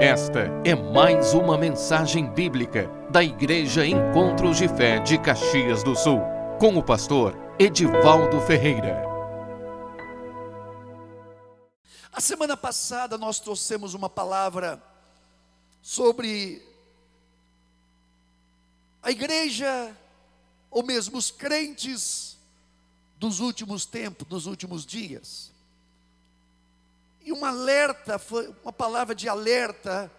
Esta é mais uma mensagem bíblica da Igreja Encontros de Fé de Caxias do Sul, com o pastor Edivaldo Ferreira. A semana passada nós trouxemos uma palavra sobre a igreja, ou mesmo os crentes dos últimos tempos, dos últimos dias. E um alerta, foi uma palavra de alerta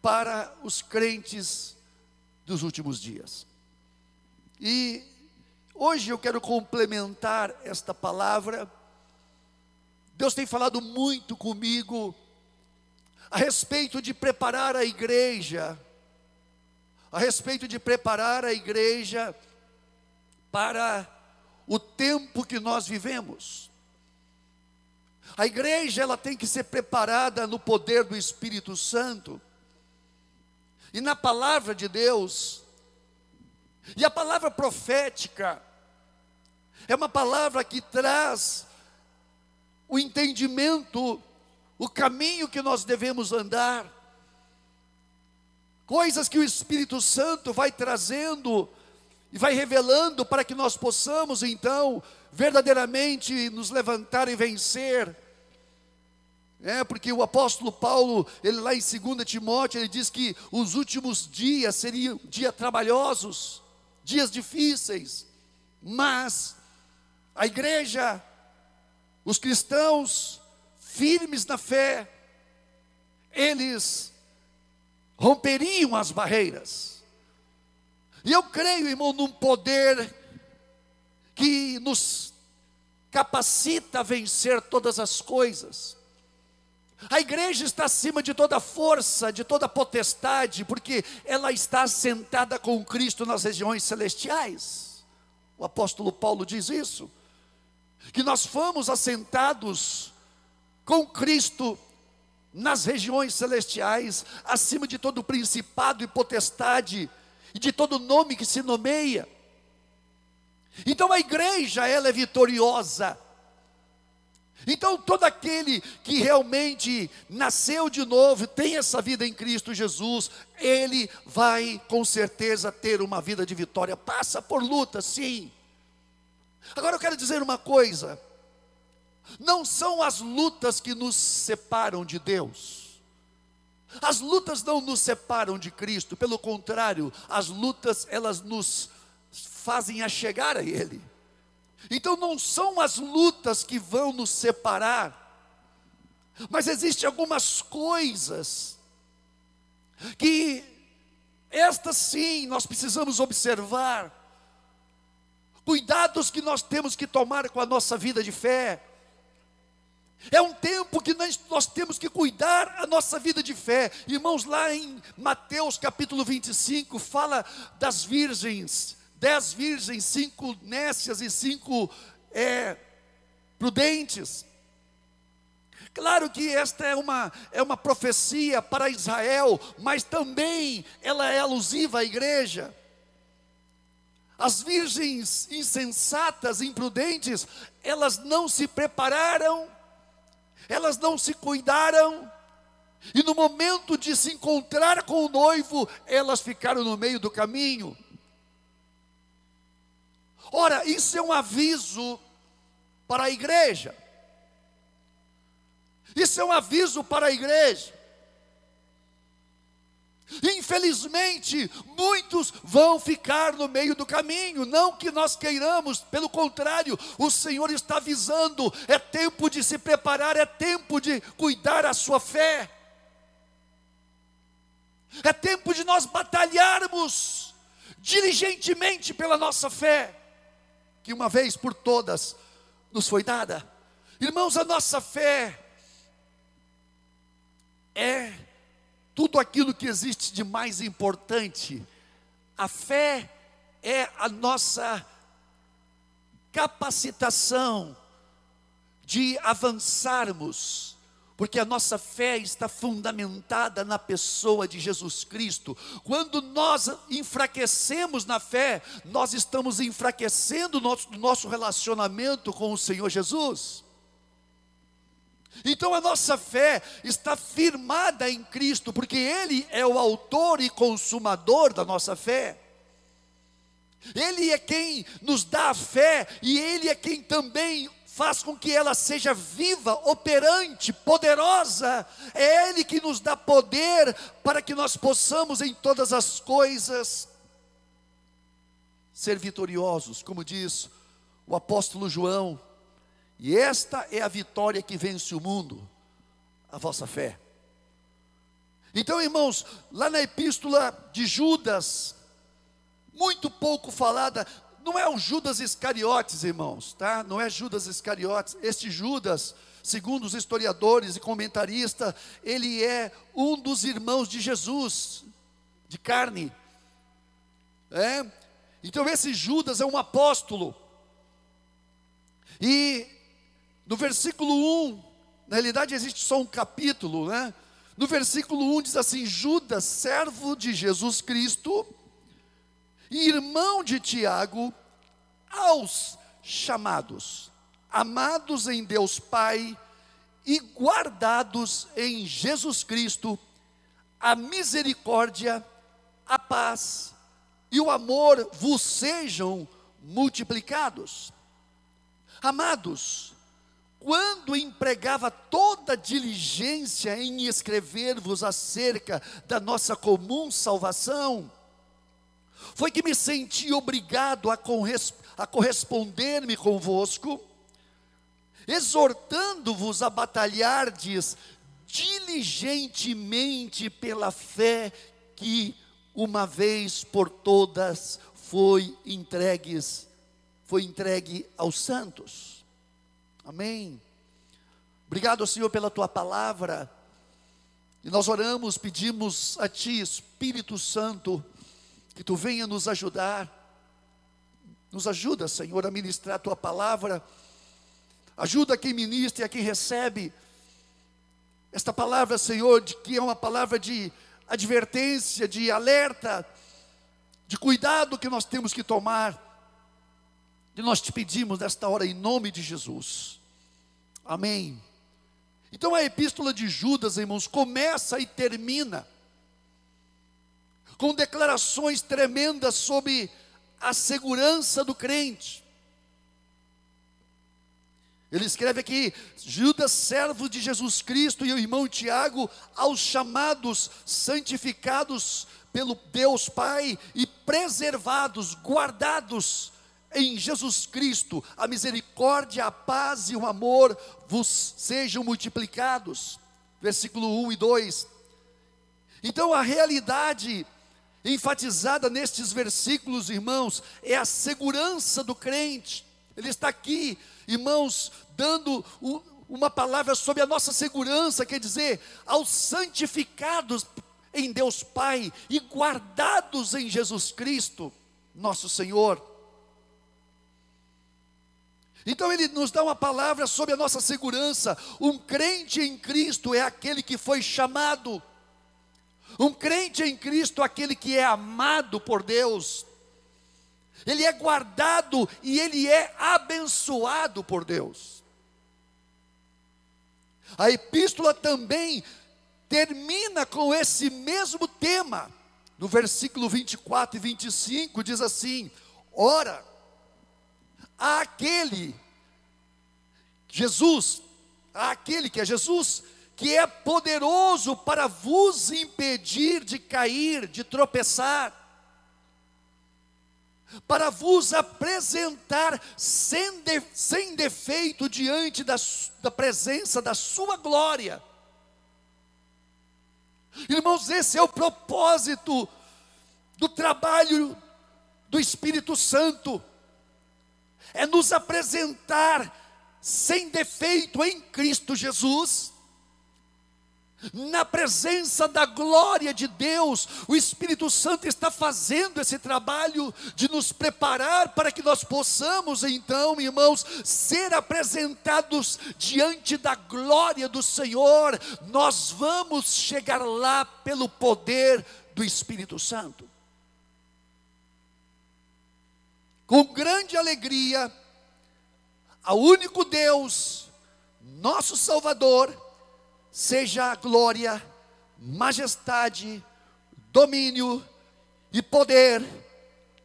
para os crentes dos últimos dias. E hoje eu quero complementar esta palavra. Deus tem falado muito comigo a respeito de preparar a igreja, a respeito de preparar a igreja para o tempo que nós vivemos. A igreja ela tem que ser preparada no poder do Espírito Santo e na palavra de Deus. E a palavra profética é uma palavra que traz o entendimento, o caminho que nós devemos andar, coisas que o Espírito Santo vai trazendo e vai revelando para que nós possamos então verdadeiramente nos levantar e vencer. É, porque o apóstolo Paulo, ele lá em 2 Timóteo, ele diz que os últimos dias seriam dias trabalhosos, dias difíceis, mas a igreja, os cristãos firmes na fé, eles romperiam as barreiras. E eu creio, irmão, num poder que nos capacita a vencer todas as coisas. A igreja está acima de toda força, de toda potestade, porque ela está sentada com Cristo nas regiões celestiais. O apóstolo Paulo diz isso. Que nós fomos assentados com Cristo nas regiões celestiais, acima de todo principado e potestade, e de todo nome que se nomeia. Então a igreja, ela é vitoriosa. Então todo aquele que realmente nasceu de novo, tem essa vida em Cristo Jesus, ele vai com certeza ter uma vida de vitória. Passa por luta, sim. Agora eu quero dizer uma coisa: não são as lutas que nos separam de Deus. As lutas não nos separam de Cristo, pelo contrário, as lutas elas nos fazem a chegar a Ele. Então não são as lutas que vão nos separar, mas existem algumas coisas que estas sim nós precisamos observar, cuidados que nós temos que tomar com a nossa vida de fé. É um tempo que nós, nós, temos que cuidar a nossa vida de fé. Irmãos, lá em Mateus capítulo 25, fala das virgens dez virgens, cinco nécias e cinco é, prudentes. Claro que esta é uma, é uma profecia para Israel, mas também ela é alusiva à igreja. As virgens insensatas, imprudentes, elas não se prepararam, elas não se cuidaram, e no momento de se encontrar com o noivo, elas ficaram no meio do caminho. Ora, isso é um aviso para a igreja. Isso é um aviso para a igreja. Infelizmente, muitos vão ficar no meio do caminho, não que nós queiramos, pelo contrário, o Senhor está avisando: é tempo de se preparar, é tempo de cuidar a sua fé, é tempo de nós batalharmos diligentemente pela nossa fé que uma vez por todas nos foi dada. Irmãos, a nossa fé é tudo aquilo que existe de mais importante. A fé é a nossa capacitação de avançarmos porque a nossa fé está fundamentada na pessoa de Jesus Cristo. Quando nós enfraquecemos na fé, nós estamos enfraquecendo o nosso, nosso relacionamento com o Senhor Jesus. Então a nossa fé está firmada em Cristo, porque Ele é o autor e consumador da nossa fé. Ele é quem nos dá a fé e Ele é quem também faz com que ela seja viva, operante, poderosa. É Ele que nos dá poder para que nós possamos em todas as coisas ser vitoriosos, como diz o apóstolo João. E esta é a vitória que vence o mundo, a vossa fé. Então, irmãos, lá na epístola de Judas, muito pouco falada, não é o Judas Iscariotes, irmãos, tá? Não é Judas Iscariotes. Este Judas, segundo os historiadores e comentaristas, ele é um dos irmãos de Jesus, de carne. É? Então esse Judas é um apóstolo. E no versículo 1, na realidade existe só um capítulo, né? No versículo 1 diz assim: Judas, servo de Jesus Cristo, irmão de Tiago, aos chamados, amados em Deus Pai e guardados em Jesus Cristo, a misericórdia, a paz e o amor vos sejam multiplicados. Amados, quando empregava toda diligência em escrever-vos acerca da nossa comum salvação, foi que me senti obrigado a, a corresponder-me convosco, exortando-vos a batalhardes diligentemente pela fé que uma vez por todas foi entregues, foi entregue aos santos. Amém. Obrigado, Senhor, pela tua palavra. E nós oramos, pedimos a ti, Espírito Santo, que tu venha nos ajudar. Nos ajuda, Senhor, a ministrar a tua palavra. Ajuda quem ministra e a quem recebe. Esta palavra, Senhor, de que é uma palavra de advertência, de alerta, de cuidado que nós temos que tomar. E nós te pedimos nesta hora em nome de Jesus. Amém. Então a epístola de Judas, irmãos, começa e termina com declarações tremendas sobre a segurança do crente. Ele escreve aqui: Judas, servo de Jesus Cristo, e o irmão Tiago, aos chamados, santificados pelo Deus Pai e preservados, guardados em Jesus Cristo, a misericórdia, a paz e o amor vos sejam multiplicados. Versículo 1 e 2. Então a realidade enfatizada nestes versículos, irmãos, é a segurança do crente. Ele está aqui, irmãos, dando uma palavra sobre a nossa segurança, quer dizer, aos santificados em Deus Pai e guardados em Jesus Cristo, nosso Senhor. Então ele nos dá uma palavra sobre a nossa segurança. Um crente em Cristo é aquele que foi chamado um crente em Cristo, aquele que é amado por Deus, ele é guardado e ele é abençoado por Deus. A epístola também termina com esse mesmo tema. No versículo 24 e 25 diz assim: Ora, aquele Jesus, aquele que é Jesus, que é poderoso para vos impedir de cair, de tropeçar, para vos apresentar sem, de, sem defeito diante da, da presença da Sua glória. Irmãos, esse é o propósito do trabalho do Espírito Santo, é nos apresentar sem defeito em Cristo Jesus na presença da glória de Deus, o Espírito Santo está fazendo esse trabalho de nos preparar para que nós possamos, então, irmãos, ser apresentados diante da glória do Senhor. Nós vamos chegar lá pelo poder do Espírito Santo. Com grande alegria, ao único Deus, nosso Salvador, seja glória, majestade, domínio e poder,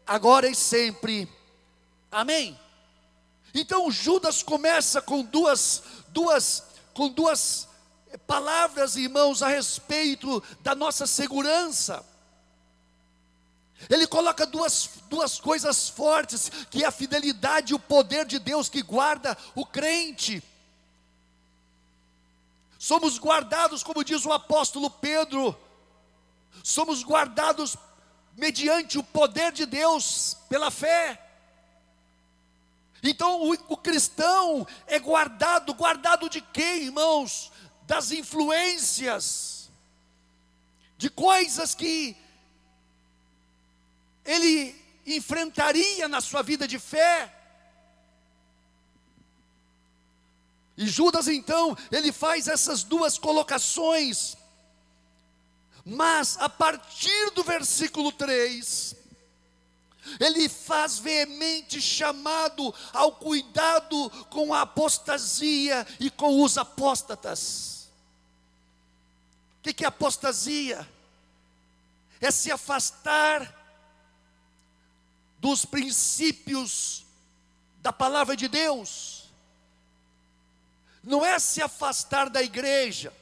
agora e sempre. Amém. Então Judas começa com duas, duas, com duas palavras, irmãos, a respeito da nossa segurança. Ele coloca duas, duas coisas fortes, que é a fidelidade e o poder de Deus que guarda o crente. Somos guardados, como diz o apóstolo Pedro, somos guardados mediante o poder de Deus pela fé. Então o, o cristão é guardado, guardado de quem, irmãos? Das influências, de coisas que ele enfrentaria na sua vida de fé. E Judas então, ele faz essas duas colocações. Mas a partir do versículo 3, ele faz veemente chamado ao cuidado com a apostasia e com os apóstatas. O que é apostasia? É se afastar dos princípios da palavra de Deus, não é se afastar da igreja,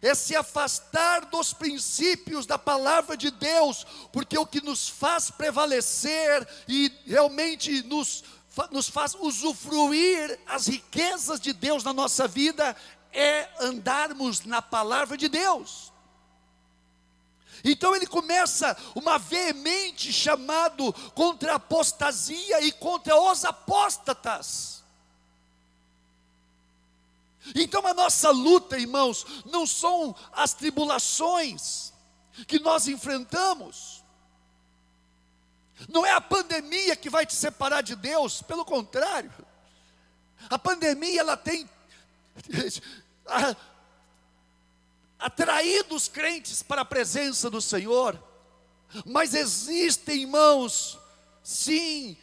é se afastar dos princípios da palavra de Deus, porque o que nos faz prevalecer e realmente nos, nos faz usufruir as riquezas de Deus na nossa vida é andarmos na palavra de Deus. Então ele começa uma veemente chamado contra a apostasia e contra os apóstatas. Então a nossa luta, irmãos, não são as tribulações que nós enfrentamos. Não é a pandemia que vai te separar de Deus, pelo contrário. A pandemia ela tem atraído os crentes para a presença do Senhor, mas existem, irmãos, sim,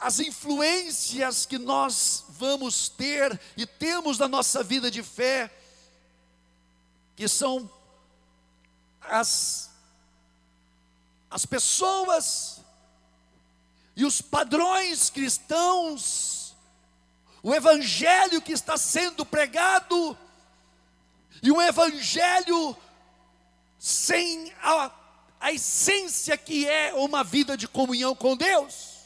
as influências que nós vamos ter e temos na nossa vida de fé, que são as, as pessoas e os padrões cristãos, o evangelho que está sendo pregado, e um evangelho sem a, a essência que é uma vida de comunhão com Deus.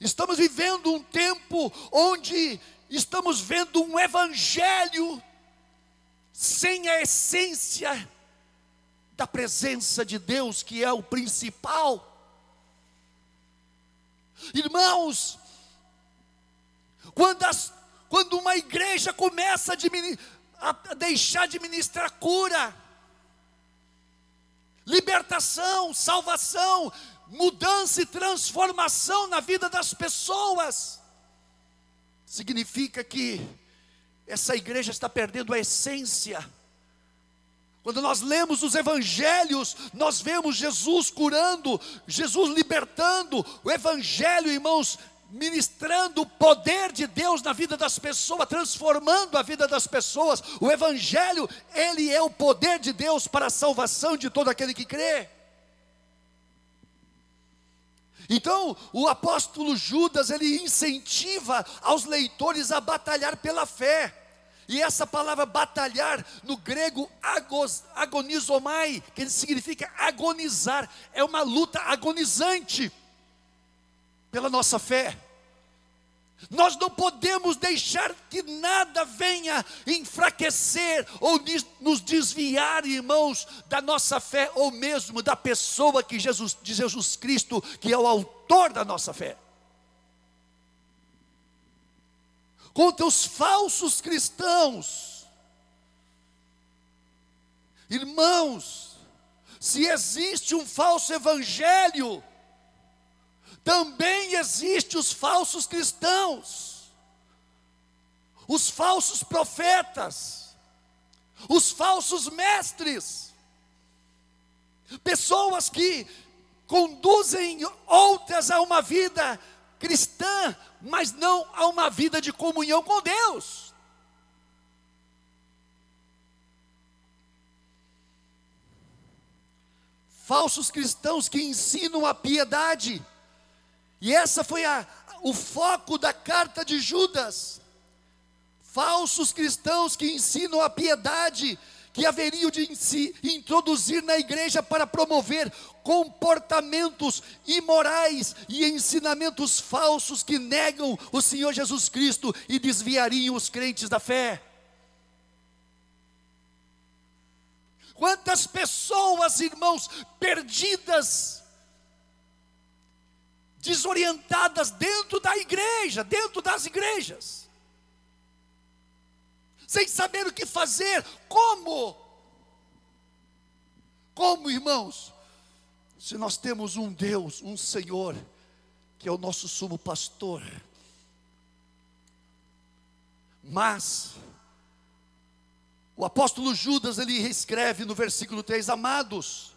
Estamos vivendo um tempo onde estamos vendo um evangelho sem a essência da presença de Deus, que é o principal. Irmãos, quando as quando uma igreja começa a, a deixar de ministrar cura, libertação, salvação, mudança e transformação na vida das pessoas, significa que essa igreja está perdendo a essência. Quando nós lemos os evangelhos, nós vemos Jesus curando, Jesus libertando, o evangelho, irmãos, ministrando o poder de Deus na vida das pessoas, transformando a vida das pessoas. O Evangelho, ele é o poder de Deus para a salvação de todo aquele que crê. Então, o apóstolo Judas, ele incentiva aos leitores a batalhar pela fé. E essa palavra batalhar, no grego agos, agonizomai, que significa agonizar, é uma luta agonizante pela nossa fé. Nós não podemos deixar que nada venha enfraquecer ou nos desviar, irmãos, da nossa fé ou mesmo da pessoa que Jesus, de Jesus Cristo, que é o autor da nossa fé. Contra os falsos cristãos, irmãos, se existe um falso evangelho, também existem os falsos cristãos, os falsos profetas, os falsos mestres, pessoas que conduzem outras a uma vida cristã, mas não a uma vida de comunhão com Deus. Falsos cristãos que ensinam a piedade, e essa foi a, o foco da carta de Judas. Falsos cristãos que ensinam a piedade, que haveriam de introduzir na igreja para promover comportamentos imorais e ensinamentos falsos que negam o Senhor Jesus Cristo e desviariam os crentes da fé. Quantas pessoas, irmãos, perdidas, desorientadas dentro da igreja, dentro das igrejas sem saber o que fazer. Como? Como, irmãos? Se nós temos um Deus, um Senhor, que é o nosso sumo pastor, mas, o apóstolo Judas, ele escreve no versículo 3: Amados,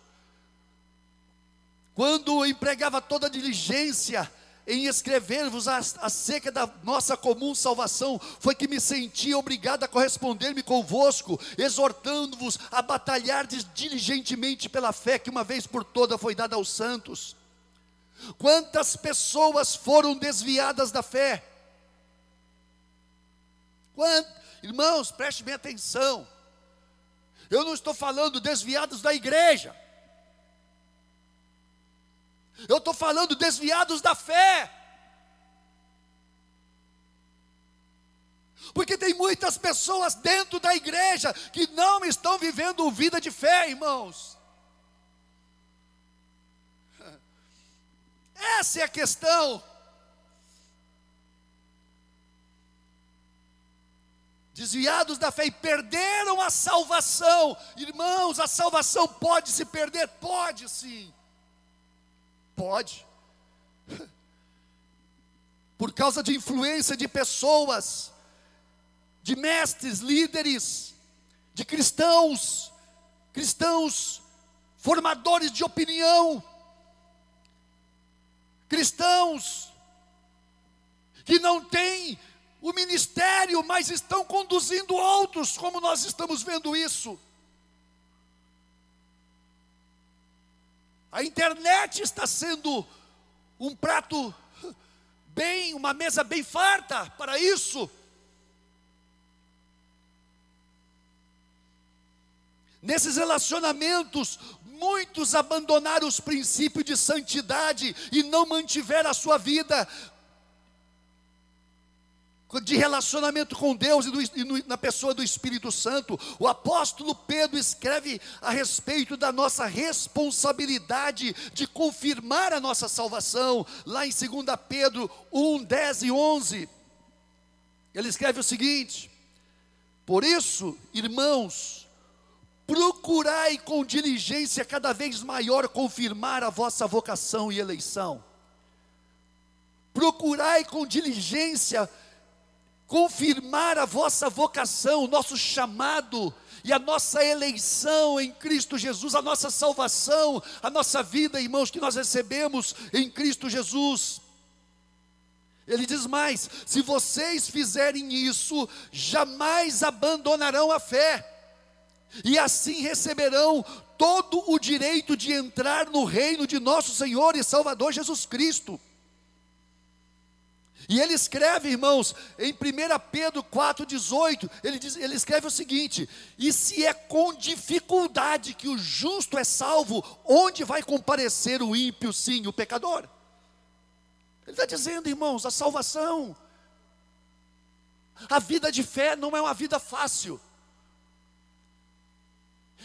quando empregava toda a diligência em escrever-vos acerca da nossa comum salvação, foi que me senti obrigado a corresponder-me convosco, exortando-vos a batalhar diligentemente pela fé que uma vez por toda foi dada aos santos. Quantas pessoas foram desviadas da fé? Quant... Irmãos, preste bem atenção. Eu não estou falando desviados da igreja. Eu estou falando desviados da fé. Porque tem muitas pessoas dentro da igreja que não estão vivendo vida de fé, irmãos. Essa é a questão. Desviados da fé e perderam a salvação. Irmãos, a salvação pode se perder? Pode sim. Pode. Por causa de influência de pessoas, de mestres, líderes, de cristãos, cristãos formadores de opinião, cristãos que não têm o ministério, mas estão conduzindo outros, como nós estamos vendo isso. A internet está sendo um prato bem, uma mesa bem farta para isso. Nesses relacionamentos, muitos abandonaram os princípios de santidade e não mantiveram a sua vida de relacionamento com Deus e, do, e no, na pessoa do Espírito Santo, o apóstolo Pedro escreve a respeito da nossa responsabilidade de confirmar a nossa salvação, lá em 2 Pedro 1, 10 e 11. Ele escreve o seguinte: Por isso, irmãos, procurai com diligência cada vez maior confirmar a vossa vocação e eleição. Procurai com diligência confirmar a vossa vocação, o nosso chamado e a nossa eleição em Cristo Jesus, a nossa salvação, a nossa vida, irmãos, que nós recebemos em Cristo Jesus. Ele diz mais: se vocês fizerem isso, jamais abandonarão a fé, e assim receberão todo o direito de entrar no reino de nosso Senhor e Salvador Jesus Cristo. E ele escreve, irmãos, em 1 Pedro 4,18, ele, ele escreve o seguinte: E se é com dificuldade que o justo é salvo, onde vai comparecer o ímpio, sim, o pecador? Ele está dizendo, irmãos, a salvação, a vida de fé não é uma vida fácil.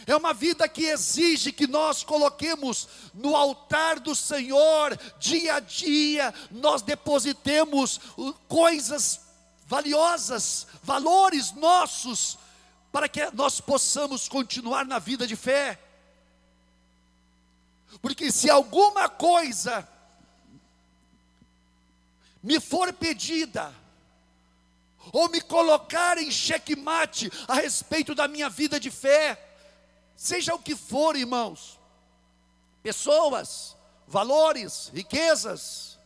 É uma vida que exige que nós coloquemos no altar do Senhor, dia a dia, nós depositemos coisas valiosas, valores nossos, para que nós possamos continuar na vida de fé. Porque se alguma coisa me for pedida, ou me colocar em xeque-mate a respeito da minha vida de fé, Seja o que for, irmãos, pessoas, valores, riquezas,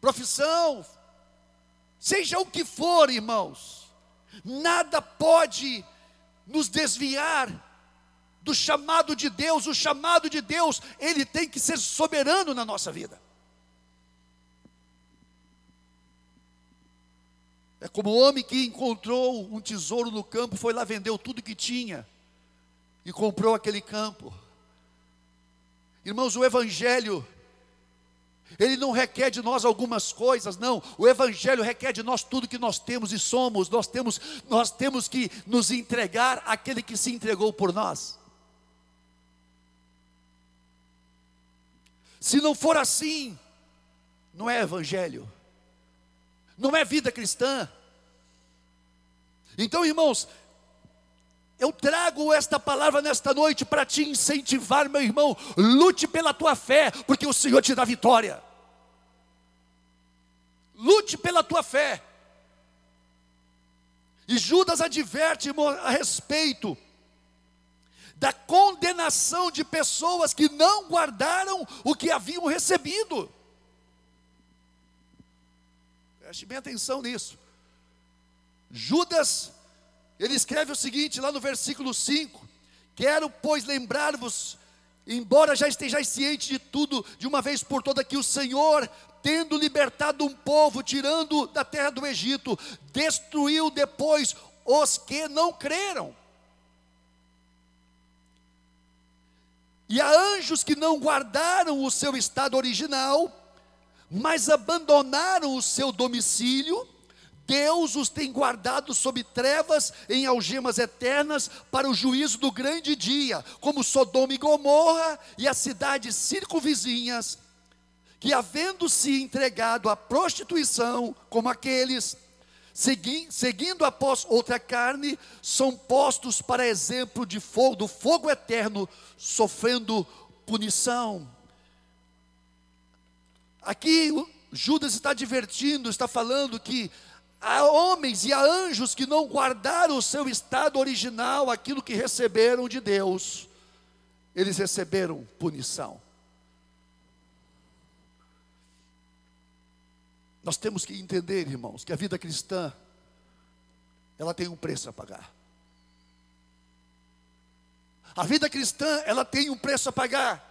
profissão, seja o que for, irmãos, nada pode nos desviar do chamado de Deus. O chamado de Deus, ele tem que ser soberano na nossa vida. É como o homem que encontrou um tesouro no campo, foi lá, vendeu tudo que tinha e comprou aquele campo. Irmãos, o Evangelho, ele não requer de nós algumas coisas, não. O Evangelho requer de nós tudo que nós temos e somos. Nós temos, nós temos que nos entregar àquele que se entregou por nós. Se não for assim, não é Evangelho não é vida cristã. Então, irmãos, eu trago esta palavra nesta noite para te incentivar, meu irmão. Lute pela tua fé, porque o Senhor te dá vitória. Lute pela tua fé. E Judas adverte a respeito da condenação de pessoas que não guardaram o que haviam recebido. Preste bem atenção nisso. Judas, ele escreve o seguinte lá no versículo 5: Quero, pois, lembrar-vos, embora já estejais cientes de tudo, de uma vez por toda, que o Senhor, tendo libertado um povo, tirando da terra do Egito, destruiu depois os que não creram. E há anjos que não guardaram o seu estado original, mas abandonaram o seu domicílio, Deus os tem guardado sob trevas em algemas eternas para o juízo do grande dia, como Sodoma e Gomorra e as cidades circunvizinhas, que havendo-se entregado à prostituição, como aqueles, seguindo após outra carne, são postos para exemplo de fogo, do fogo eterno, sofrendo punição. Aqui Judas está divertindo, está falando que há homens e há anjos que não guardaram o seu estado original, aquilo que receberam de Deus, eles receberam punição. Nós temos que entender, irmãos, que a vida cristã, ela tem um preço a pagar. A vida cristã, ela tem um preço a pagar.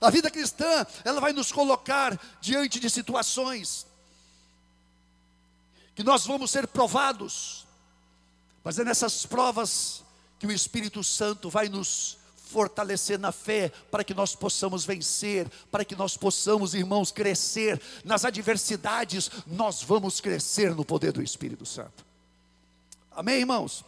A vida cristã, ela vai nos colocar diante de situações que nós vamos ser provados, mas é nessas provas que o Espírito Santo vai nos fortalecer na fé, para que nós possamos vencer, para que nós possamos, irmãos, crescer nas adversidades, nós vamos crescer no poder do Espírito Santo. Amém, irmãos?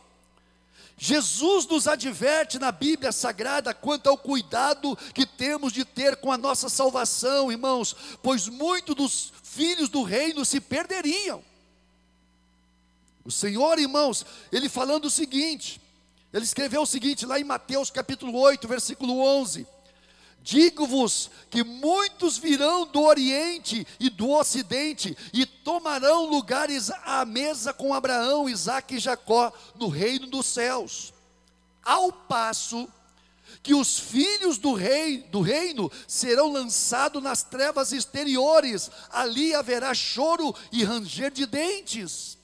Jesus nos adverte na Bíblia Sagrada quanto ao cuidado que temos de ter com a nossa salvação, irmãos, pois muitos dos filhos do reino se perderiam. O Senhor, irmãos, ele falando o seguinte, ele escreveu o seguinte lá em Mateus capítulo 8, versículo 11: Digo-vos que muitos virão do Oriente e do Ocidente e tomarão lugares à mesa com Abraão, Isaque e Jacó no reino dos céus. Ao passo que os filhos do rei do reino serão lançados nas trevas exteriores, ali haverá choro e ranger de dentes.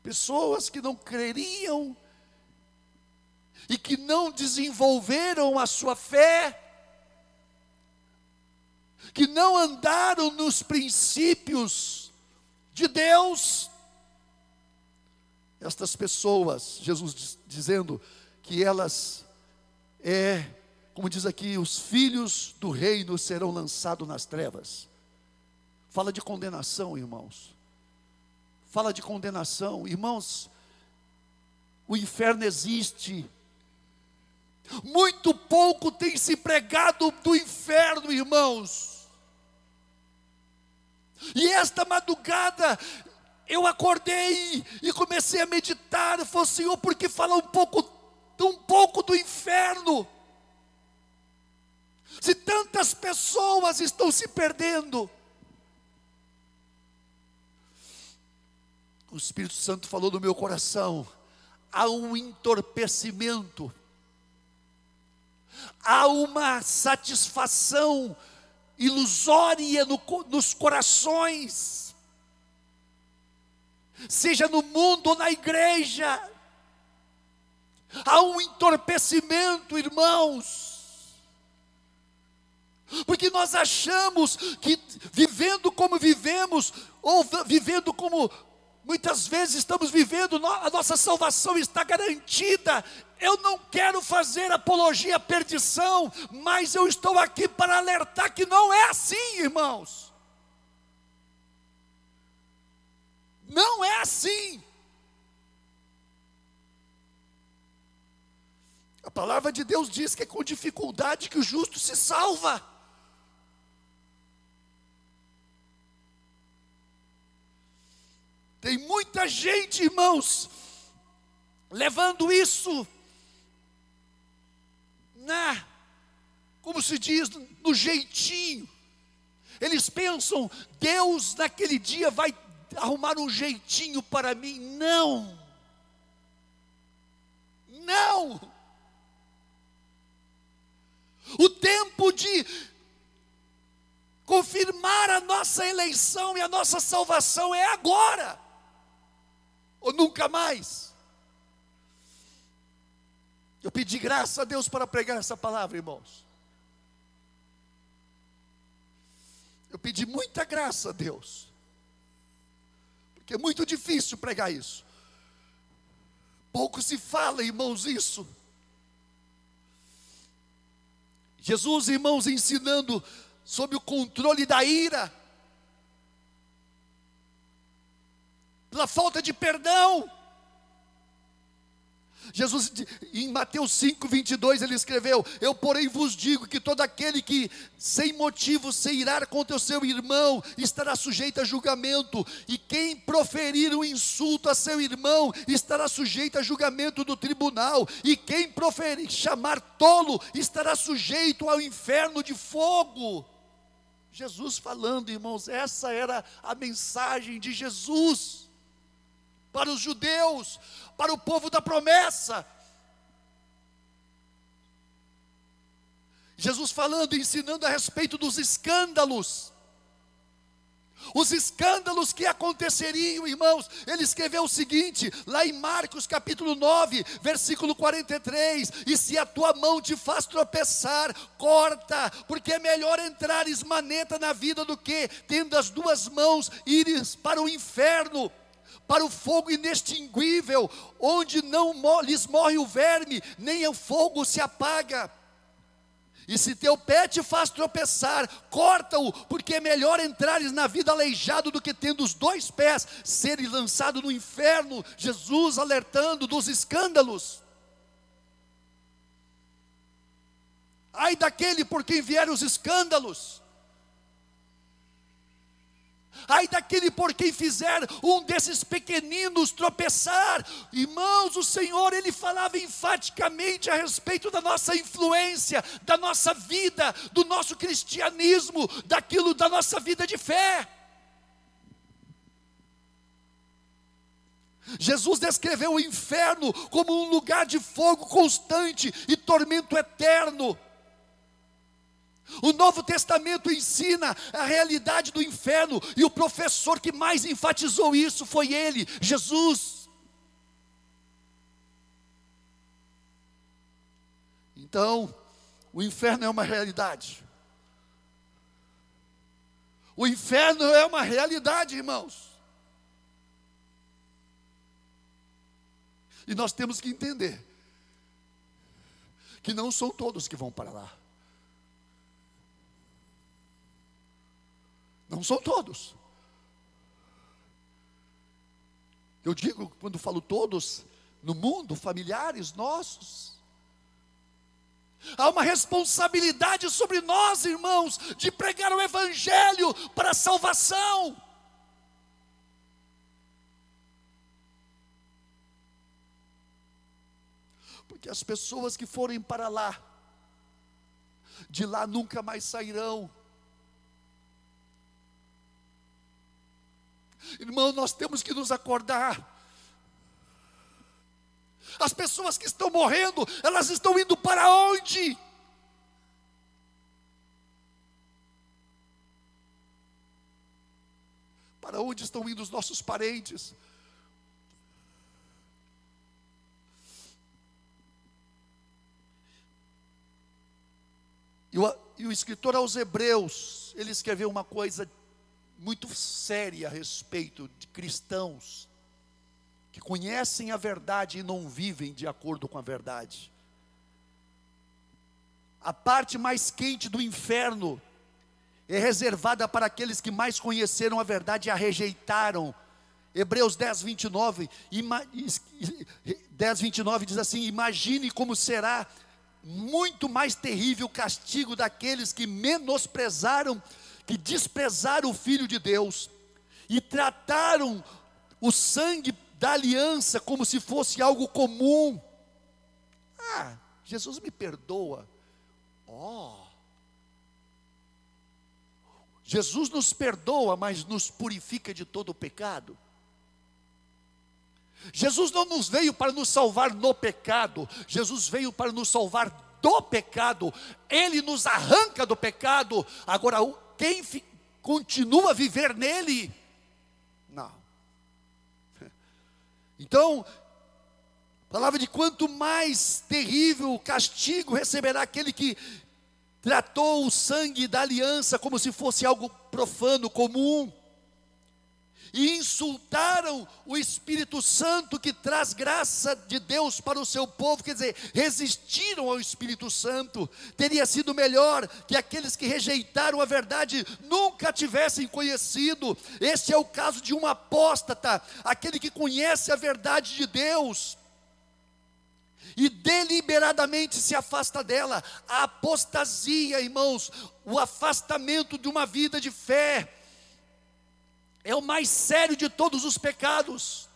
Pessoas que não creriam e que não desenvolveram a sua fé, que não andaram nos princípios de Deus. Estas pessoas, Jesus dizendo que elas é, como diz aqui, os filhos do reino serão lançados nas trevas. Fala de condenação, irmãos. Fala de condenação, irmãos. O inferno existe muito pouco tem se pregado do inferno, irmãos. E esta madrugada eu acordei e comecei a meditar. Falei, Senhor, por que fala um pouco, um pouco do inferno? Se tantas pessoas estão se perdendo. O Espírito Santo falou no meu coração: há um entorpecimento há uma satisfação ilusória no, nos corações, seja no mundo ou na igreja. Há um entorpecimento, irmãos, porque nós achamos que vivendo como vivemos, ou vivendo como muitas vezes estamos vivendo, a nossa salvação está garantida. Eu não quero fazer apologia à perdição, mas eu estou aqui para alertar que não é assim, irmãos. Não é assim. A palavra de Deus diz que é com dificuldade que o justo se salva. Tem muita gente, irmãos, levando isso na, como se diz, no jeitinho. Eles pensam, Deus naquele dia vai arrumar um jeitinho para mim. Não. Não. O tempo de confirmar a nossa eleição e a nossa salvação é agora, ou nunca mais. Eu pedi graça a Deus para pregar essa palavra, irmãos. Eu pedi muita graça a Deus, porque é muito difícil pregar isso. Pouco se fala, irmãos, isso. Jesus, irmãos, ensinando sobre o controle da ira, pela falta de perdão. Jesus, em Mateus 5, 22, ele escreveu: Eu, porém, vos digo que todo aquele que, sem motivo, se irar contra o seu irmão, estará sujeito a julgamento, e quem proferir um insulto a seu irmão, estará sujeito a julgamento do tribunal, e quem proferir chamar tolo, estará sujeito ao inferno de fogo. Jesus falando, irmãos, essa era a mensagem de Jesus para os judeus, para o povo da promessa. Jesus falando, ensinando a respeito dos escândalos. Os escândalos que aconteceriam, irmãos, ele escreveu o seguinte, lá em Marcos capítulo 9, versículo 43: E se a tua mão te faz tropeçar, corta, porque é melhor entrar esmaneta na vida do que, tendo as duas mãos, ires para o inferno para o fogo inextinguível, onde não lhes morre o verme, nem o fogo se apaga. E se teu pé te faz tropeçar, corta-o, porque é melhor entrares na vida aleijado do que tendo os dois pés serem lançado no inferno. Jesus alertando dos escândalos. Ai daquele por quem vieram os escândalos ai daquele por quem fizer um desses pequeninos tropeçar. Irmãos, o Senhor, Ele falava enfaticamente a respeito da nossa influência, da nossa vida, do nosso cristianismo, daquilo da nossa vida de fé. Jesus descreveu o inferno como um lugar de fogo constante e tormento eterno. O Novo Testamento ensina a realidade do inferno, e o professor que mais enfatizou isso foi ele, Jesus. Então, o inferno é uma realidade. O inferno é uma realidade, irmãos. E nós temos que entender que não são todos que vão para lá. Não são todos. Eu digo, quando falo todos, no mundo, familiares nossos. Há uma responsabilidade sobre nós, irmãos, de pregar o Evangelho para a salvação. Porque as pessoas que forem para lá, de lá nunca mais sairão. Irmão, nós temos que nos acordar. As pessoas que estão morrendo, elas estão indo para onde? Para onde estão indo os nossos parentes? E o, e o escritor aos Hebreus, ele escreveu uma coisa muito séria a respeito de cristãos que conhecem a verdade e não vivem de acordo com a verdade. A parte mais quente do inferno é reservada para aqueles que mais conheceram a verdade e a rejeitaram. Hebreus 10, 29, 10, 29 diz assim: Imagine como será muito mais terrível o castigo daqueles que menosprezaram, que desprezaram o Filho de Deus e trataram o sangue da aliança como se fosse algo comum. Ah, Jesus me perdoa. Oh. Jesus nos perdoa, mas nos purifica de todo o pecado. Jesus não nos veio para nos salvar no pecado, Jesus veio para nos salvar do pecado. Ele nos arranca do pecado. Agora, quem continua a viver nele? Não. Então, palavra de quanto mais terrível o castigo receberá aquele que tratou o sangue da aliança como se fosse algo profano, comum, e insultaram o Espírito Santo que traz graça de Deus para o seu povo, quer dizer, resistiram ao Espírito Santo. Teria sido melhor que aqueles que rejeitaram a verdade nunca tivessem conhecido. Este é o caso de um apóstata, aquele que conhece a verdade de Deus e deliberadamente se afasta dela. A apostasia, irmãos, o afastamento de uma vida de fé, é o mais sério de todos os pecados.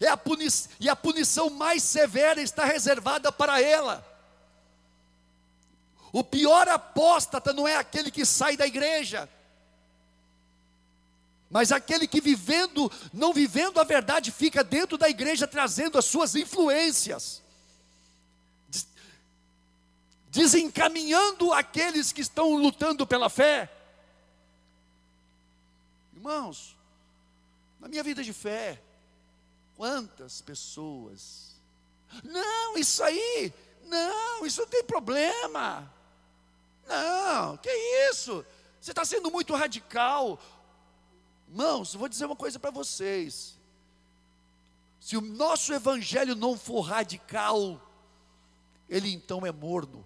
É a punição, e a punição mais severa está reservada para ela. O pior apóstata não é aquele que sai da igreja, mas aquele que vivendo, não vivendo a verdade, fica dentro da igreja trazendo as suas influências, desencaminhando aqueles que estão lutando pela fé. Irmãos, na minha vida de fé, quantas pessoas, não, isso aí, não, isso não tem problema, não, que isso, você está sendo muito radical, Irmãos, vou dizer uma coisa para vocês. Se o nosso evangelho não for radical, ele então é morno.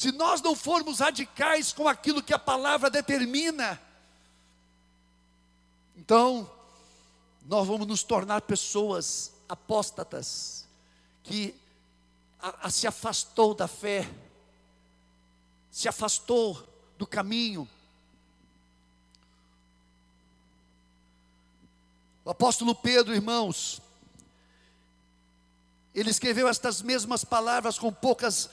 Se nós não formos radicais com aquilo que a palavra determina, então nós vamos nos tornar pessoas apóstatas, que a, a se afastou da fé, se afastou do caminho. O apóstolo Pedro, irmãos, ele escreveu estas mesmas palavras com poucas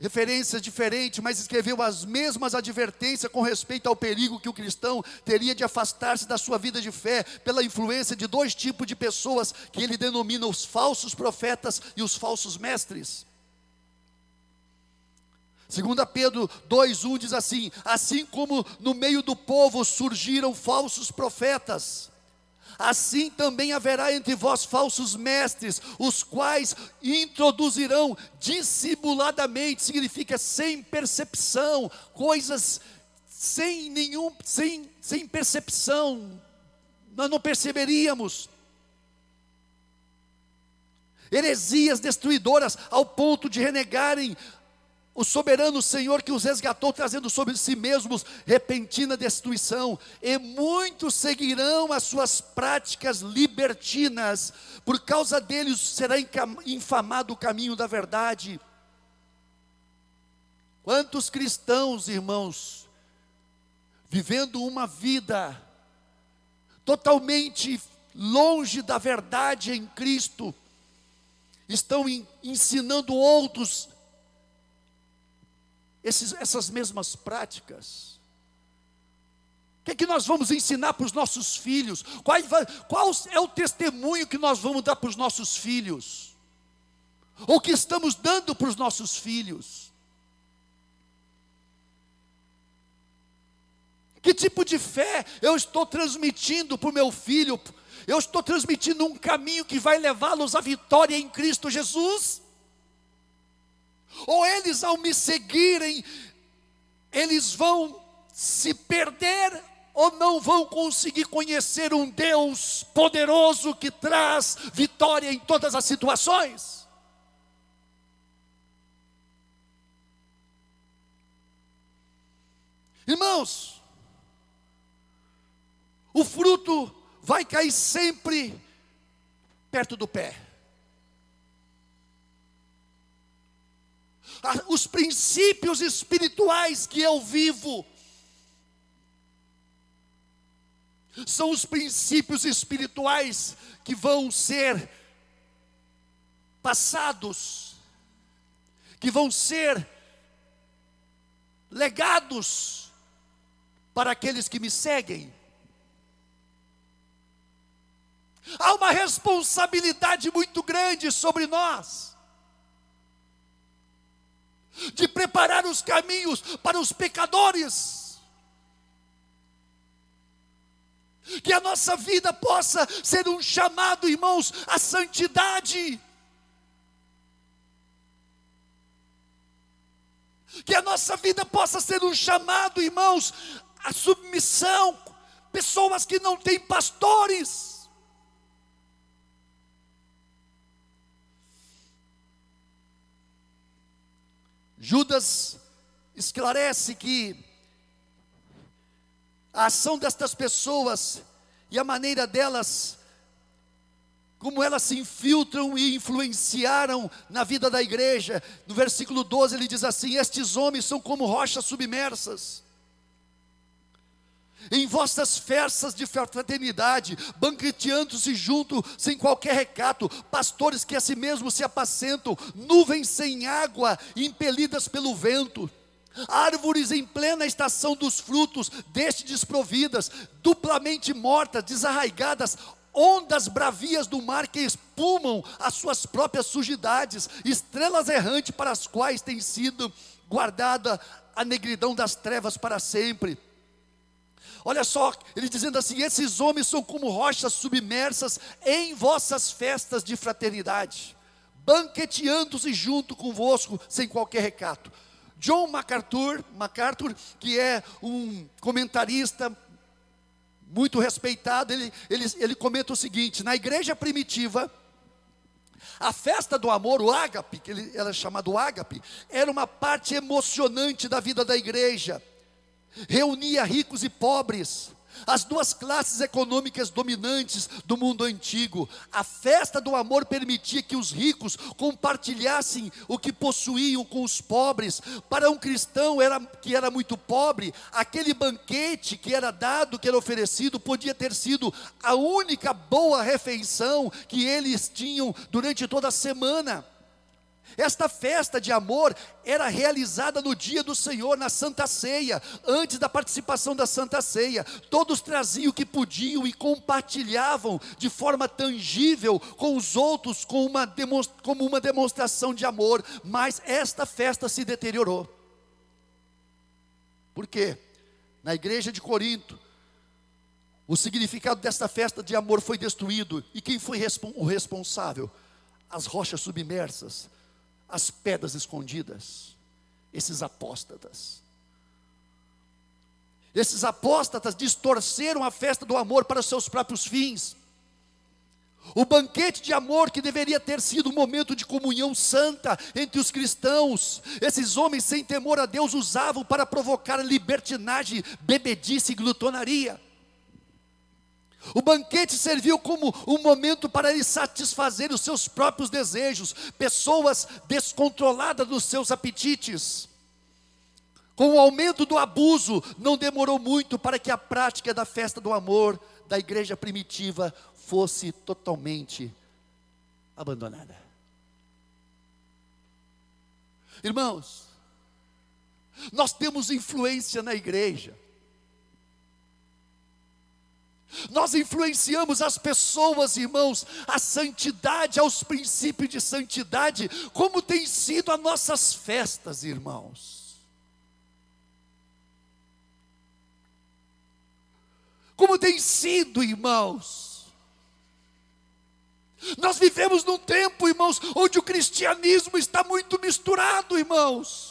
referências diferentes, mas escreveu as mesmas advertências com respeito ao perigo que o cristão teria de afastar-se da sua vida de fé pela influência de dois tipos de pessoas que ele denomina os falsos profetas e os falsos mestres. Segunda Pedro 2:1 diz assim: assim como no meio do povo surgiram falsos profetas, assim também haverá entre vós falsos mestres, os quais introduzirão dissimuladamente, significa sem percepção, coisas sem nenhum, sem, sem percepção, nós não perceberíamos. Heresias destruidoras ao ponto de renegarem o soberano Senhor que os resgatou, trazendo sobre si mesmos repentina destruição, e muitos seguirão as suas práticas libertinas, por causa deles será infamado o caminho da verdade. Quantos cristãos, irmãos, vivendo uma vida totalmente longe da verdade em Cristo, estão ensinando outros esses, essas mesmas práticas? O que, é que nós vamos ensinar para os nossos filhos? Qual, qual é o testemunho que nós vamos dar para os nossos filhos? Ou que estamos dando para os nossos filhos? Que tipo de fé eu estou transmitindo para o meu filho? Eu estou transmitindo um caminho que vai levá-los à vitória em Cristo Jesus? Ou eles, ao me seguirem, eles vão se perder ou não vão conseguir conhecer um Deus poderoso que traz vitória em todas as situações? Irmãos, o fruto vai cair sempre perto do pé. Os princípios espirituais que eu vivo são os princípios espirituais que vão ser passados, que vão ser legados para aqueles que me seguem. Há uma responsabilidade muito grande sobre nós de preparar os caminhos para os pecadores. Que a nossa vida possa ser um chamado, irmãos, à santidade. Que a nossa vida possa ser um chamado, irmãos, à submissão. Pessoas que não têm pastores Judas esclarece que a ação destas pessoas e a maneira delas, como elas se infiltram e influenciaram na vida da igreja. No versículo 12 ele diz assim: Estes homens são como rochas submersas em vossas festas de fraternidade, banqueteando-se junto, sem qualquer recato, pastores que a si mesmos se apacentam, nuvens sem água, impelidas pelo vento, árvores em plena estação dos frutos, deste desprovidas, duplamente mortas, desarraigadas, ondas bravias do mar que espumam as suas próprias sujidades, estrelas errantes para as quais tem sido guardada a negridão das trevas para sempre Olha só, ele dizendo assim: esses homens são como rochas submersas em vossas festas de fraternidade, banqueteando-se junto convosco sem qualquer recato. John MacArthur, MacArthur, que é um comentarista muito respeitado, ele, ele, ele comenta o seguinte: na igreja primitiva, a festa do amor, o ágape, que ele era chamado ágape, era uma parte emocionante da vida da igreja reunia ricos e pobres, as duas classes econômicas dominantes do mundo antigo. A festa do amor permitia que os ricos compartilhassem o que possuíam com os pobres. Para um cristão era, que era muito pobre, aquele banquete que era dado, que era oferecido, podia ter sido a única boa refeição que eles tinham durante toda a semana. Esta festa de amor era realizada no dia do Senhor, na Santa Ceia, antes da participação da Santa Ceia. Todos traziam o que podiam e compartilhavam de forma tangível com os outros, com uma como uma demonstração de amor. Mas esta festa se deteriorou. Por quê? Na igreja de Corinto, o significado desta festa de amor foi destruído. E quem foi o responsável? As rochas submersas as pedras escondidas, esses apóstatas. Esses apóstatas distorceram a festa do amor para seus próprios fins. O banquete de amor que deveria ter sido um momento de comunhão santa entre os cristãos, esses homens sem temor a Deus usavam para provocar libertinagem, bebedice e glutonaria. O banquete serviu como um momento para eles satisfazer os seus próprios desejos, pessoas descontroladas nos seus apetites. Com o aumento do abuso, não demorou muito para que a prática da festa do amor da igreja primitiva fosse totalmente abandonada. Irmãos, nós temos influência na igreja. Nós influenciamos as pessoas, irmãos, a santidade, aos princípios de santidade, como tem sido as nossas festas, irmãos. Como tem sido, irmãos? Nós vivemos num tempo, irmãos, onde o cristianismo está muito misturado, irmãos.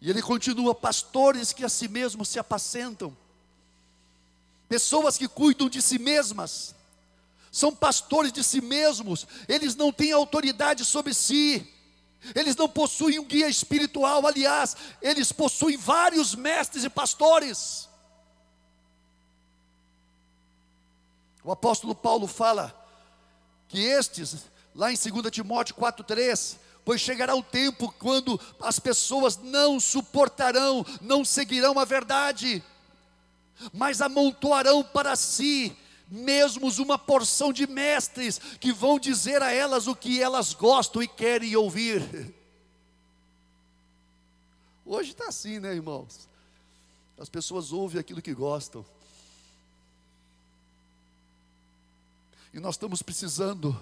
E ele continua: pastores que a si mesmos se apacentam, pessoas que cuidam de si mesmas, são pastores de si mesmos, eles não têm autoridade sobre si, eles não possuem um guia espiritual, aliás, eles possuem vários mestres e pastores. O apóstolo Paulo fala que estes, lá em 2 Timóteo 4,3, pois chegará o tempo quando as pessoas não suportarão, não seguirão a verdade, mas amontoarão para si mesmos uma porção de mestres que vão dizer a elas o que elas gostam e querem ouvir. Hoje está assim, né, irmãos? As pessoas ouvem aquilo que gostam. E nós estamos precisando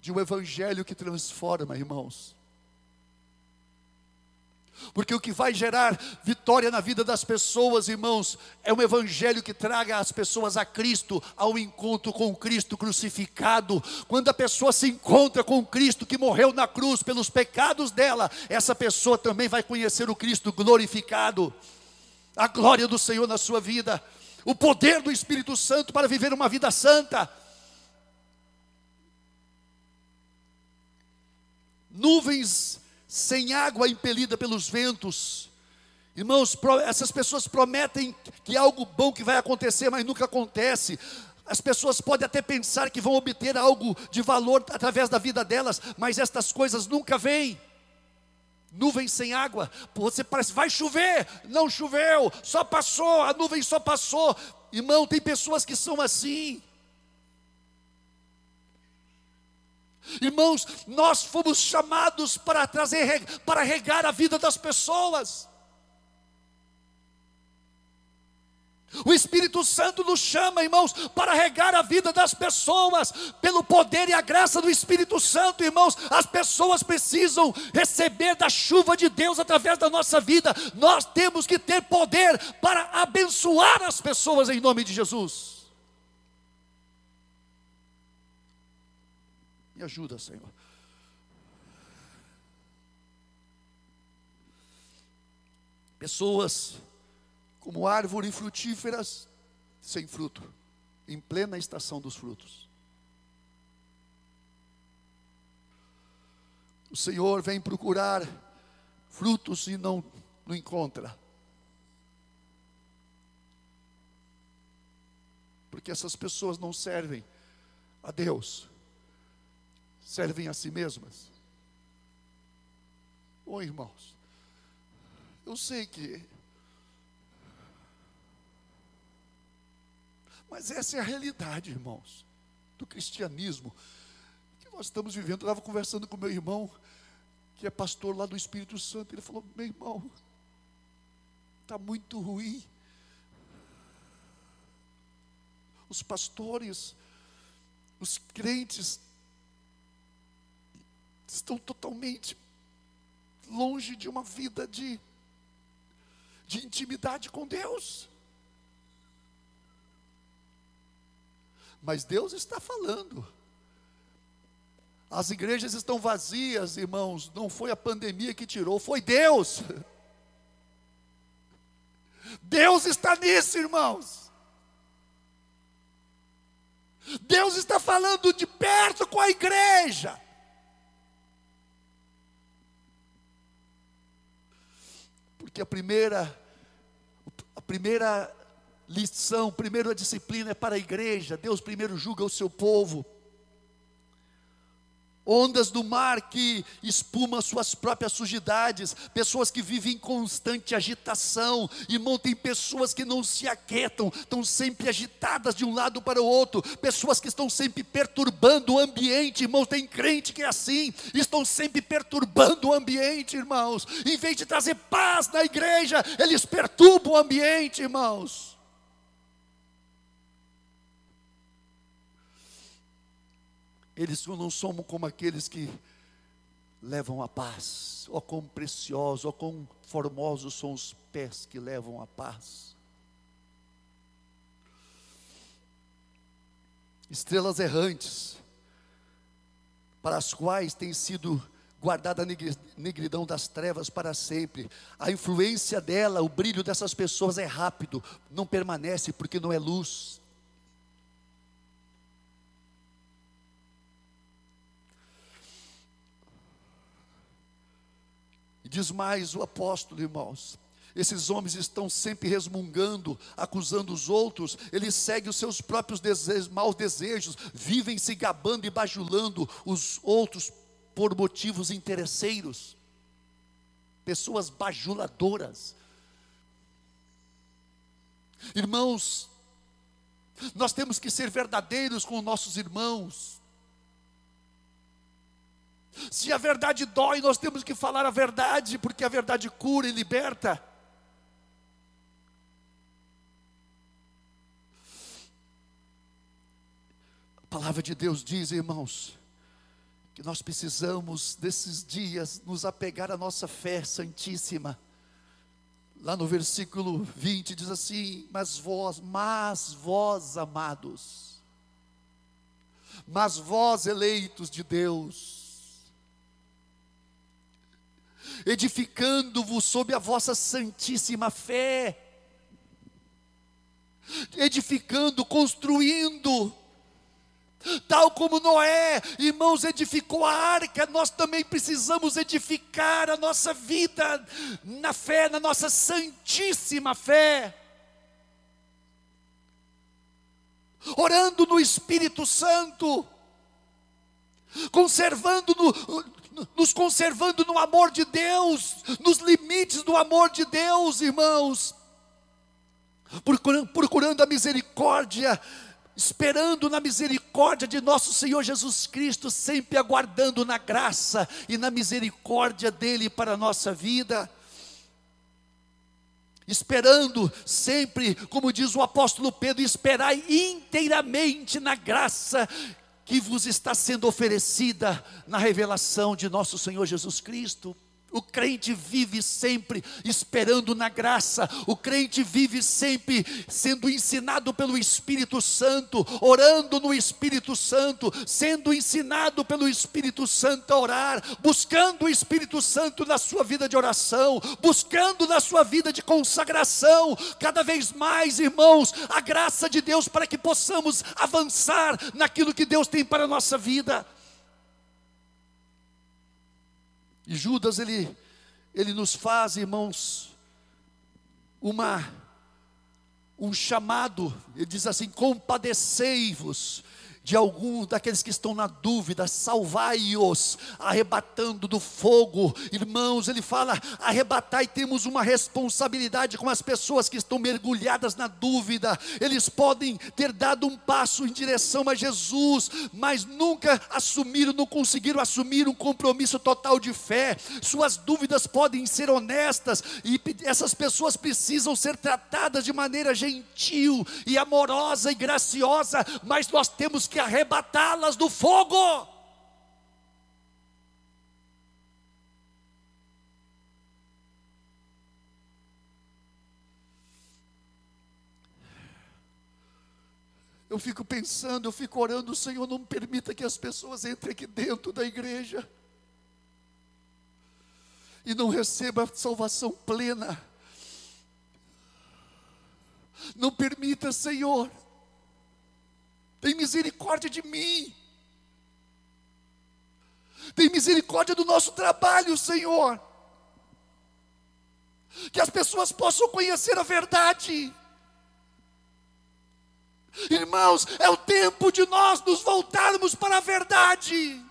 de um evangelho que transforma, irmãos. Porque o que vai gerar vitória na vida das pessoas, irmãos, é um evangelho que traga as pessoas a Cristo, ao encontro com Cristo crucificado. Quando a pessoa se encontra com Cristo que morreu na cruz pelos pecados dela, essa pessoa também vai conhecer o Cristo glorificado. A glória do Senhor na sua vida, o poder do Espírito Santo para viver uma vida santa. Nuvens sem água impelida pelos ventos. Irmãos, essas pessoas prometem que algo bom que vai acontecer, mas nunca acontece. As pessoas podem até pensar que vão obter algo de valor através da vida delas, mas estas coisas nunca vêm. Nuvem sem água, você parece, vai chover, não choveu, só passou, a nuvem só passou. Irmão, tem pessoas que são assim. Irmãos, nós fomos chamados para trazer, para regar a vida das pessoas. O Espírito Santo nos chama, irmãos, para regar a vida das pessoas, pelo poder e a graça do Espírito Santo, irmãos. As pessoas precisam receber da chuva de Deus através da nossa vida. Nós temos que ter poder para abençoar as pessoas em nome de Jesus. Me ajuda, Senhor. Pessoas como árvores frutíferas sem fruto, em plena estação dos frutos. O Senhor vem procurar frutos e não, não encontra. Porque essas pessoas não servem a Deus servem a si mesmas. Ô irmãos, eu sei que. Mas essa é a realidade, irmãos, do cristianismo que nós estamos vivendo. Eu estava conversando com meu irmão, que é pastor lá do Espírito Santo. Ele falou: meu irmão, está muito ruim. Os pastores, os crentes estão totalmente longe de uma vida de, de intimidade com Deus. Mas Deus está falando. As igrejas estão vazias, irmãos. Não foi a pandemia que tirou, foi Deus. Deus está nisso, irmãos. Deus está falando de perto com a igreja. Porque a primeira, a primeira lição, a primeira disciplina é para a igreja. Deus primeiro julga o seu povo ondas do mar que espumam suas próprias sujidades, pessoas que vivem em constante agitação, irmão, tem pessoas que não se aquietam, estão sempre agitadas de um lado para o outro, pessoas que estão sempre perturbando o ambiente, irmãos, tem crente que é assim, estão sempre perturbando o ambiente, irmãos, em vez de trazer paz na igreja, eles perturbam o ambiente, irmãos. Eles não somos como aqueles que levam a paz. Ó oh, quão preciosos, ó oh, quão formosos são os pés que levam a paz. Estrelas errantes, para as quais tem sido guardada a negridão das trevas para sempre. A influência dela, o brilho dessas pessoas é rápido, não permanece porque não é luz. Diz mais o apóstolo, irmãos. Esses homens estão sempre resmungando, acusando os outros, eles seguem os seus próprios desejos, maus desejos, vivem se gabando e bajulando os outros por motivos interesseiros, pessoas bajuladoras. Irmãos, nós temos que ser verdadeiros com nossos irmãos. Se a verdade dói, nós temos que falar a verdade, porque a verdade cura e liberta. A palavra de Deus diz, irmãos, que nós precisamos desses dias nos apegar à nossa fé santíssima. Lá no versículo 20 diz assim: Mas vós, mas vós amados, mas vós eleitos de Deus, edificando-vos sob a vossa santíssima fé, edificando, construindo, Tal como Noé, irmãos, edificou a arca, nós também precisamos edificar a nossa vida na fé, na nossa santíssima fé. Orando no Espírito Santo, conservando no, nos conservando no amor de Deus, nos limites do amor de Deus, irmãos, procurando, procurando a misericórdia esperando na misericórdia de nosso Senhor Jesus Cristo, sempre aguardando na graça e na misericórdia dele para a nossa vida. Esperando sempre, como diz o apóstolo Pedro, esperai inteiramente na graça que vos está sendo oferecida na revelação de nosso Senhor Jesus Cristo. O crente vive sempre esperando na graça, o crente vive sempre sendo ensinado pelo Espírito Santo, orando no Espírito Santo, sendo ensinado pelo Espírito Santo a orar, buscando o Espírito Santo na sua vida de oração, buscando na sua vida de consagração, cada vez mais, irmãos, a graça de Deus para que possamos avançar naquilo que Deus tem para a nossa vida. E Judas, ele, ele nos faz, irmãos, uma, um chamado, ele diz assim: compadecei-vos de alguns daqueles que estão na dúvida, salvai-os, arrebatando do fogo. Irmãos, ele fala: arrebatai, temos uma responsabilidade com as pessoas que estão mergulhadas na dúvida. Eles podem ter dado um passo em direção a Jesus, mas nunca assumiram, não conseguiram assumir um compromisso total de fé. Suas dúvidas podem ser honestas e essas pessoas precisam ser tratadas de maneira gentil e amorosa e graciosa, mas nós temos que arrebatá-las do fogo. Eu fico pensando, eu fico orando, Senhor, não permita que as pessoas entrem aqui dentro da igreja e não recebam a salvação plena. Não permita, Senhor, tem misericórdia de mim. Tem misericórdia do nosso trabalho, Senhor. Que as pessoas possam conhecer a verdade. Irmãos, é o tempo de nós nos voltarmos para a verdade.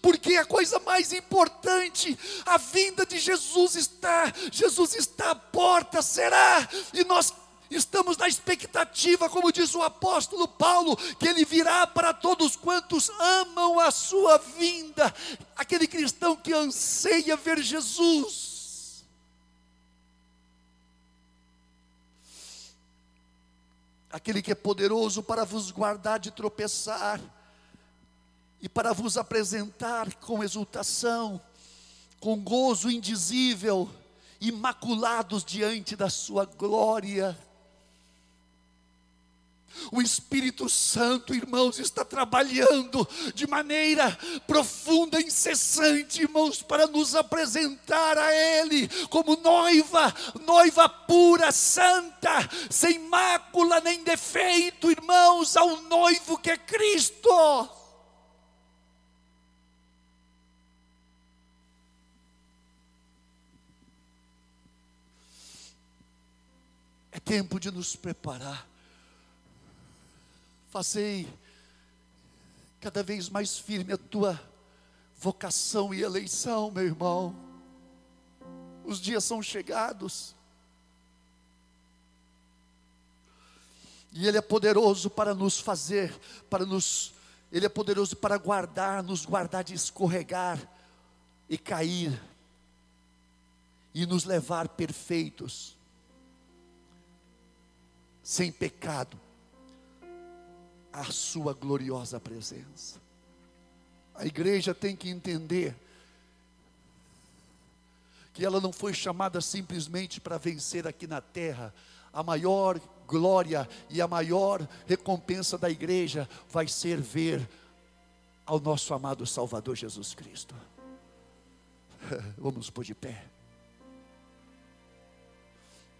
Porque a coisa mais importante, a vinda de Jesus está, Jesus está à porta, será, e nós estamos na expectativa, como diz o apóstolo Paulo, que ele virá para todos quantos amam a sua vinda, aquele cristão que anseia ver Jesus. Aquele que é poderoso para vos guardar de tropeçar e para vos apresentar com exultação, com gozo indizível, imaculados diante da Sua glória. O Espírito Santo, irmãos, está trabalhando de maneira profunda, incessante, irmãos, para nos apresentar a Ele como noiva, noiva pura, santa, sem mácula nem defeito, irmãos, ao noivo que é Cristo. É tempo de nos preparar Fazei cada vez mais firme a tua vocação e eleição, meu irmão. Os dias são chegados. E Ele é poderoso para nos fazer, para nos, Ele é poderoso para guardar, nos guardar de escorregar e cair, e nos levar perfeitos, sem pecado a sua gloriosa presença. A igreja tem que entender que ela não foi chamada simplesmente para vencer aqui na terra. A maior glória e a maior recompensa da igreja vai ser ver ao nosso amado Salvador Jesus Cristo. Vamos pôr de pé.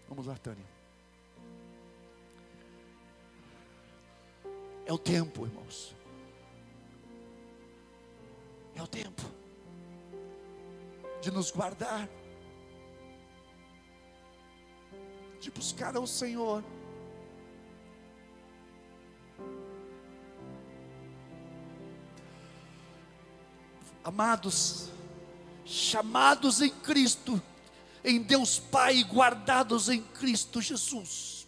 Vamos lá, Tânia. É o tempo, irmãos. É o tempo de nos guardar, de buscar ao Senhor. Amados, chamados em Cristo, em Deus Pai, guardados em Cristo Jesus.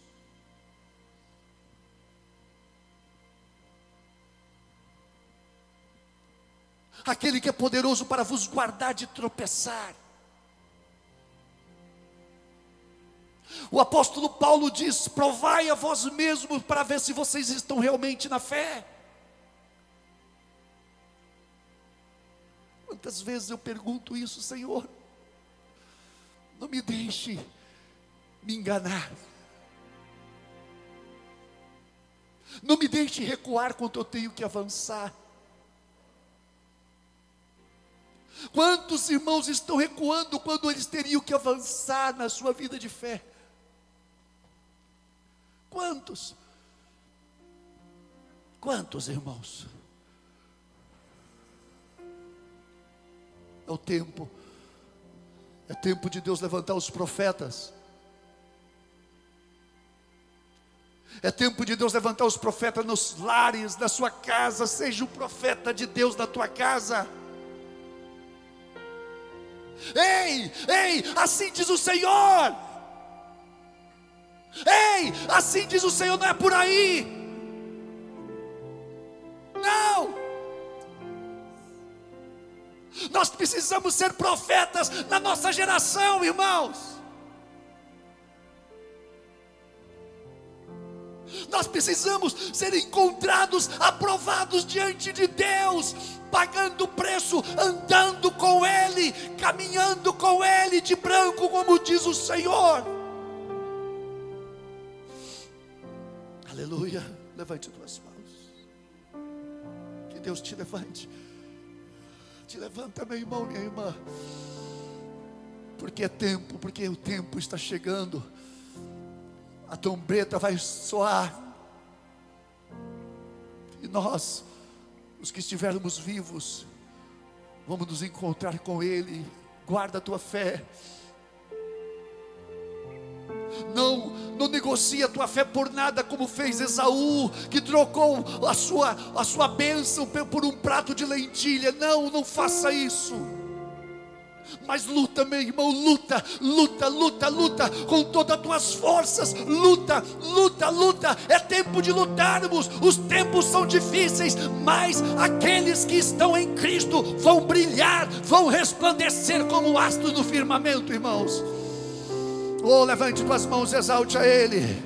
Aquele que é poderoso para vos guardar de tropeçar. O apóstolo Paulo diz: provai a vós mesmos para ver se vocês estão realmente na fé. Quantas vezes eu pergunto isso, Senhor? Não me deixe me enganar. Não me deixe recuar quando eu tenho que avançar. Quantos irmãos estão recuando quando eles teriam que avançar na sua vida de fé? Quantos? Quantos irmãos? É o tempo, é tempo de Deus levantar os profetas. É tempo de Deus levantar os profetas nos lares, na sua casa. Seja o profeta de Deus na tua casa. Ei, ei, assim diz o Senhor. Ei, assim diz o Senhor, não é por aí. Não. Nós precisamos ser profetas na nossa geração, irmãos. Nós precisamos ser encontrados, aprovados diante de Deus, pagando o preço, andando com Ele, caminhando com Ele de branco, como diz o Senhor. Aleluia. Levante tuas mãos. Que Deus te levante. Te levanta, meu irmão, minha irmã. Porque é tempo, porque o tempo está chegando a trombeta vai soar, e nós, os que estivermos vivos, vamos nos encontrar com Ele. Guarda a tua fé. Não, não negocie a tua fé por nada, como fez Esaú, que trocou a sua, a sua bênção por um prato de lentilha. Não, não faça isso. Mas luta, meu irmão, luta, luta, luta, luta com todas as tuas forças. Luta, luta, luta. É tempo de lutarmos. Os tempos são difíceis, mas aqueles que estão em Cristo vão brilhar, vão resplandecer como astros no firmamento, irmãos. Oh, levante tuas mãos, exalte a Ele.